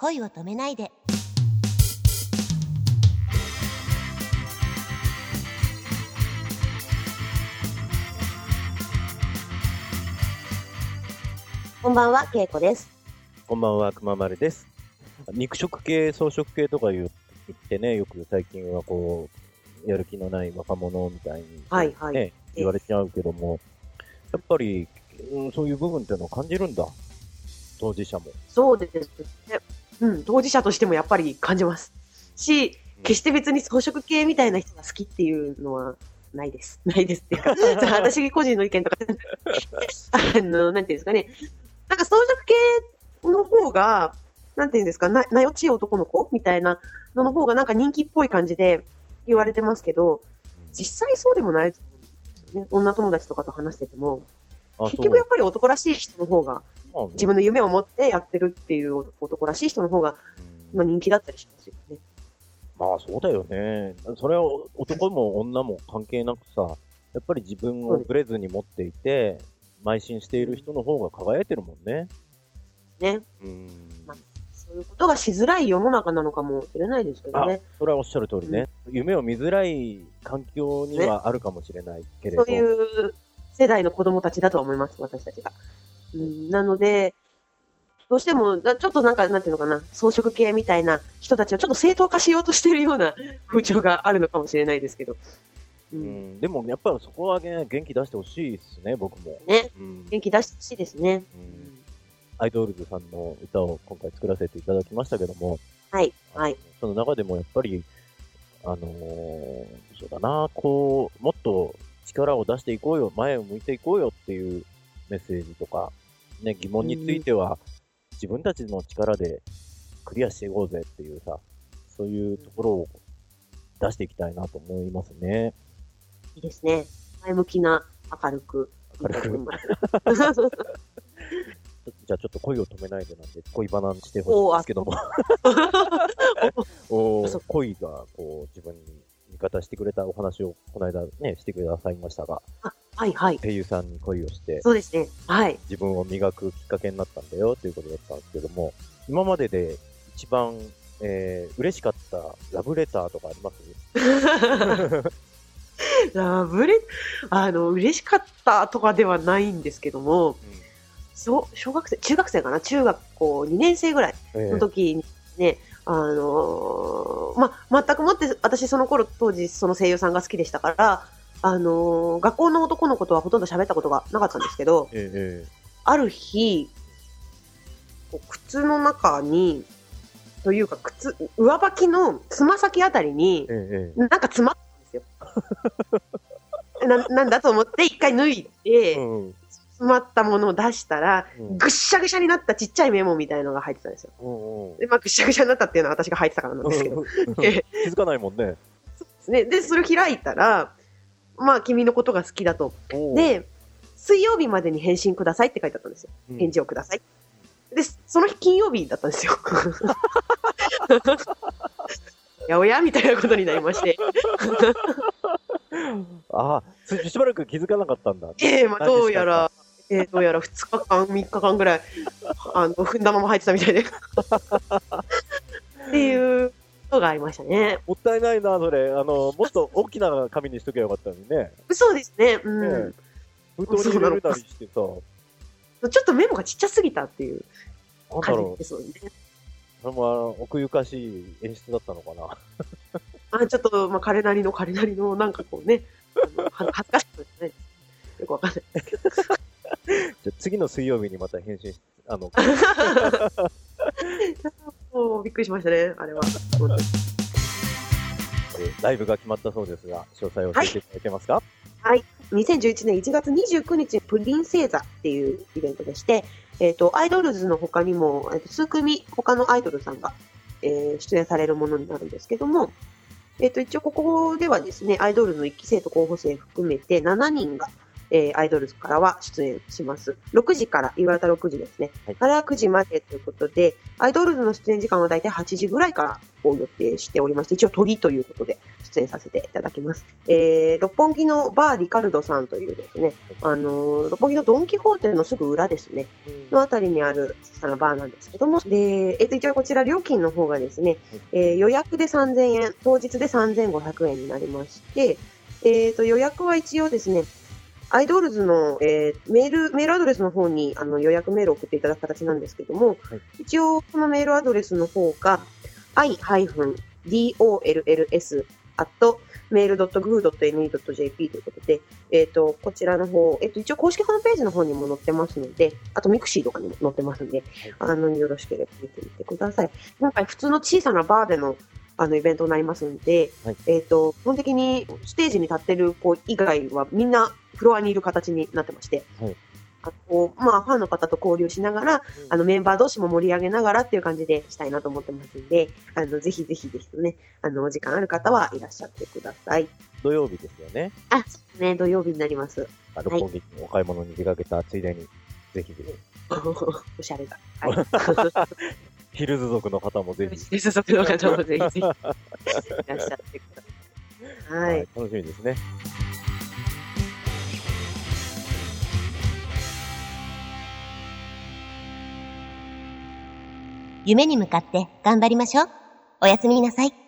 恋を止めないでこんばんは、けいこです。こんばんは、くままるです。肉食系、草食系とか言ってね、よく最近はこう、やる気のない若者みたいに、はいはいね、言われちゃうけども、やっぱり、うん、そういう部分っていうのを感じるんだ。当事者も。そうですね。うん、当事者としてもやっぱり感じます。し、決して別に草食系みたいな人が好きっていうのはないです。ないですっていうか、私個人の意見とか、あの、なんていうんですかね。なんか草食系の方が、なんていうんですか、な、なよちい男の子みたいなのの方がなんか人気っぽい感じで言われてますけど、実際そうでもないと思うんですよね。女友達とかと話してても、あ結局やっぱり男らしい人の方が、自分の夢を持ってやってるっていう男らしい人の方が、うんまあ、人気だったりしますよね。まあそうだよね。それは男も女も関係なくさ、やっぱり自分をブレずに持っていて、邁進している人の方が輝いてるもんね。ね。うん。まそういうことがしづらい世の中なのかもしれないですけどね。それはおっしゃる通りね。夢を見づらい環境にはあるかもしれないけれど。そういう世代の子供たちだとは思います、私たちが。うん、なので、どうしても、なちょっとなんか、なんていうのかな、装飾系みたいな人たちをちょっと正当化しようとしているような風潮があるのかもしれないですけど。う、うん。ん、でもやっぱりそこはね、元気出してほしいですね、僕も。ね、うん。元気出してほしいですね。うん。アイドルズさんの歌を今回作らせていただきましたけども、はい、はい。その中でもやっぱり、あのーそうだな、こう、もっと力を出していこうよ、前を向いていこうよっていうメッセージとか、ね、疑問については、自分たちの力でクリアしていこうぜっていうさ、そういうところを出していきたいなと思いますね。いいですね。前向きな、明るく。明るく じゃあちょっと恋を止めないでなんで、恋バナしてほしいんですけども。おそ 恋がこう自分に味方してくれたお話をこの間ね、してくださいましたが、はい、はい。声優さんに恋をして、そうですね。はい。自分を磨くきっかけになったんだよということだったんですけども、今までで一番、えー、嬉しかったラブレターとかあります？ラブレ、あの、嬉しかったとかではないんですけども、そう、小学生、中学生かな？中学校2年生ぐらいえの時にね、あのーま、全くもって、私その頃当時その声優さんが好きでしたから、あのー学校の男の子とはほとんど喋ったことがなかったんですけど、えええある日、靴の中に、というか靴、上履きのつま先あたりにえ、ええなんか詰まったんですよ。ななんだと思って一回脱いで、えうん詰まったものを出したら、うんぐっしゃぐしゃになったちっちゃいメモみたいのが入ってたんですよ。うんうんで、まあ、ぐっしゃぐしゃになったっていうのは私が入ってたからなんですけど。気づかないもんね。ですね。で、それを開いたら、まあ、君のことが好きだと。で、水曜日までに返信くださいって書いてあったんですよ。うん返事をください。で、その日金曜日だったんですよ。やおやみたいなことになりまして。ああ、ししばらく気づかなかったんだ。ええまあ、どうやら、えーどうやら2日間、3日間ぐらい、あの、踏んだまま入ってたみたいで。っていうのがありましたね。もったいないな、それ。あの、もっと大きな紙にしとけばよかったのにね。そうですね。うん。ね封筒に入れるなりしてさ、ちょっとメモがちっちゃすぎたっていう感じで、すよね。それもあの奥ゆかしい演出だったのかな。あちょっと、まあ、彼なりの彼なりの、なんかこうね、恥ずかしくないです。よくわかんない。じゃあ次の水曜日にまた返信し、あの、もうびっくりしましたね、あれは。ライブが決まったそうですが、詳細を教えていただけますか、2011年1月29日にプリンセーザっていうイベントでして、えっ、と、アイドルズの他にも、えーと数組他のアイドルさんが、えー出演されるものになるんですけども、えっ、と、一応ここではですね、アイドルの1期生と候補生含めて7人が、えーアイドルズからは出演します。6時から、夕方6時ですね。はいから9時までということで、アイドルズの出演時間は大体8時ぐらいからを予定しておりまして、一応鳥ということで出出演させていただきます。えー、六本木のバーリカルドさんというですね、あのー六本木のドンキホーテのすぐ裏ですね、のあたりにある小さなバーなんですけども、で、えっと、一応こちら料金の方がですね、えー予約で3000円、当日で3500円になりまして、えっと、予約は一応ですね、アイドルズの、えーメール、メールアドレスの方にあの予約メールを送っていただく形なんですけども、はい一応このメールアドレスの方が、i-dolls アット mail.goo.ne.jp ということで、えっ、と、こちらの方、えっ、と、一応公式ホームページの方にも載ってますので、あとミクシーとかにも載ってますので、あの、よろしければ見てみてください。今回普通の小さなバーでのあのイベントになりますんで、はいえっ、と、基本的にステージに立ってる子以外はみんなフロアにいる形になってまして、はいあこうまあ、ファンの方と交流しながら、あの、メンバー同士も盛り上げながらっていう感じでしたいなと思ってますんで、あの、ぜひぜひですね、あの、お時間ある方はいらっしゃってください。土曜日ですよね。あ、そうですね、土曜日になります。あ六本木にお買い物に出かけたついでに、ぜひぜひ。おしゃれだ。はい。ヒルズ族の方もぜひ。接続の方もぜひぜひ いらっしゃってください。はい。楽しみですね。夢に向かって頑張りましょう。おやすみなさい。